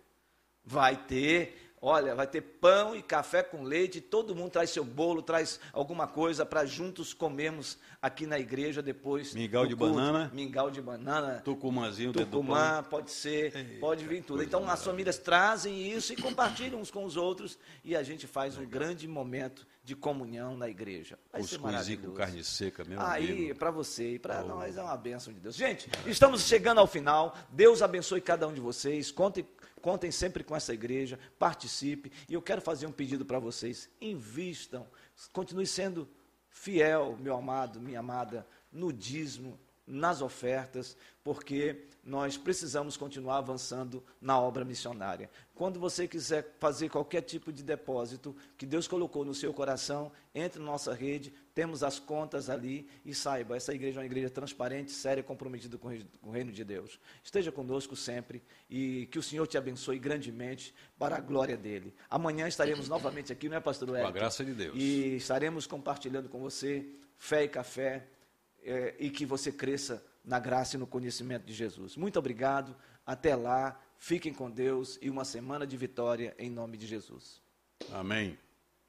[SPEAKER 1] Vai ter, olha, vai ter pão e café com leite, todo mundo traz seu bolo, traz alguma coisa para juntos comermos aqui na igreja depois.
[SPEAKER 2] Mingau de
[SPEAKER 1] culto.
[SPEAKER 2] banana.
[SPEAKER 1] Mingau de banana.
[SPEAKER 2] Tucumazinho
[SPEAKER 1] Tucumã, pode ser, pode vir tudo. Então as famílias trazem isso e compartilham uns com os outros e a gente faz um grande momento de comunhão na igreja. Vai ser
[SPEAKER 2] Cuscuzinho com carne seca, meu
[SPEAKER 1] Aí, para você e para nós é uma bênção de Deus. Gente, estamos chegando ao final. Deus abençoe cada um de vocês. Contem, contem sempre com essa igreja. Participe. E eu quero fazer um pedido para vocês. Invistam. Continue sendo fiel, meu amado, minha amada, no dízimo, nas ofertas, porque nós precisamos continuar avançando na obra missionária. Quando você quiser fazer qualquer tipo de depósito que Deus colocou no seu coração, entre na nossa rede, temos as contas ali e saiba, essa igreja é uma igreja transparente, séria, comprometida com o reino de Deus. Esteja conosco sempre e que o Senhor te abençoe grandemente para a glória dele. Amanhã estaremos novamente aqui, não é, pastor
[SPEAKER 2] Com a
[SPEAKER 1] Eric?
[SPEAKER 2] graça de Deus.
[SPEAKER 1] E estaremos compartilhando com você fé e café eh, e que você cresça na graça e no conhecimento de Jesus. Muito obrigado. Até lá. Fiquem com Deus e uma semana de vitória em nome de Jesus.
[SPEAKER 2] Amém.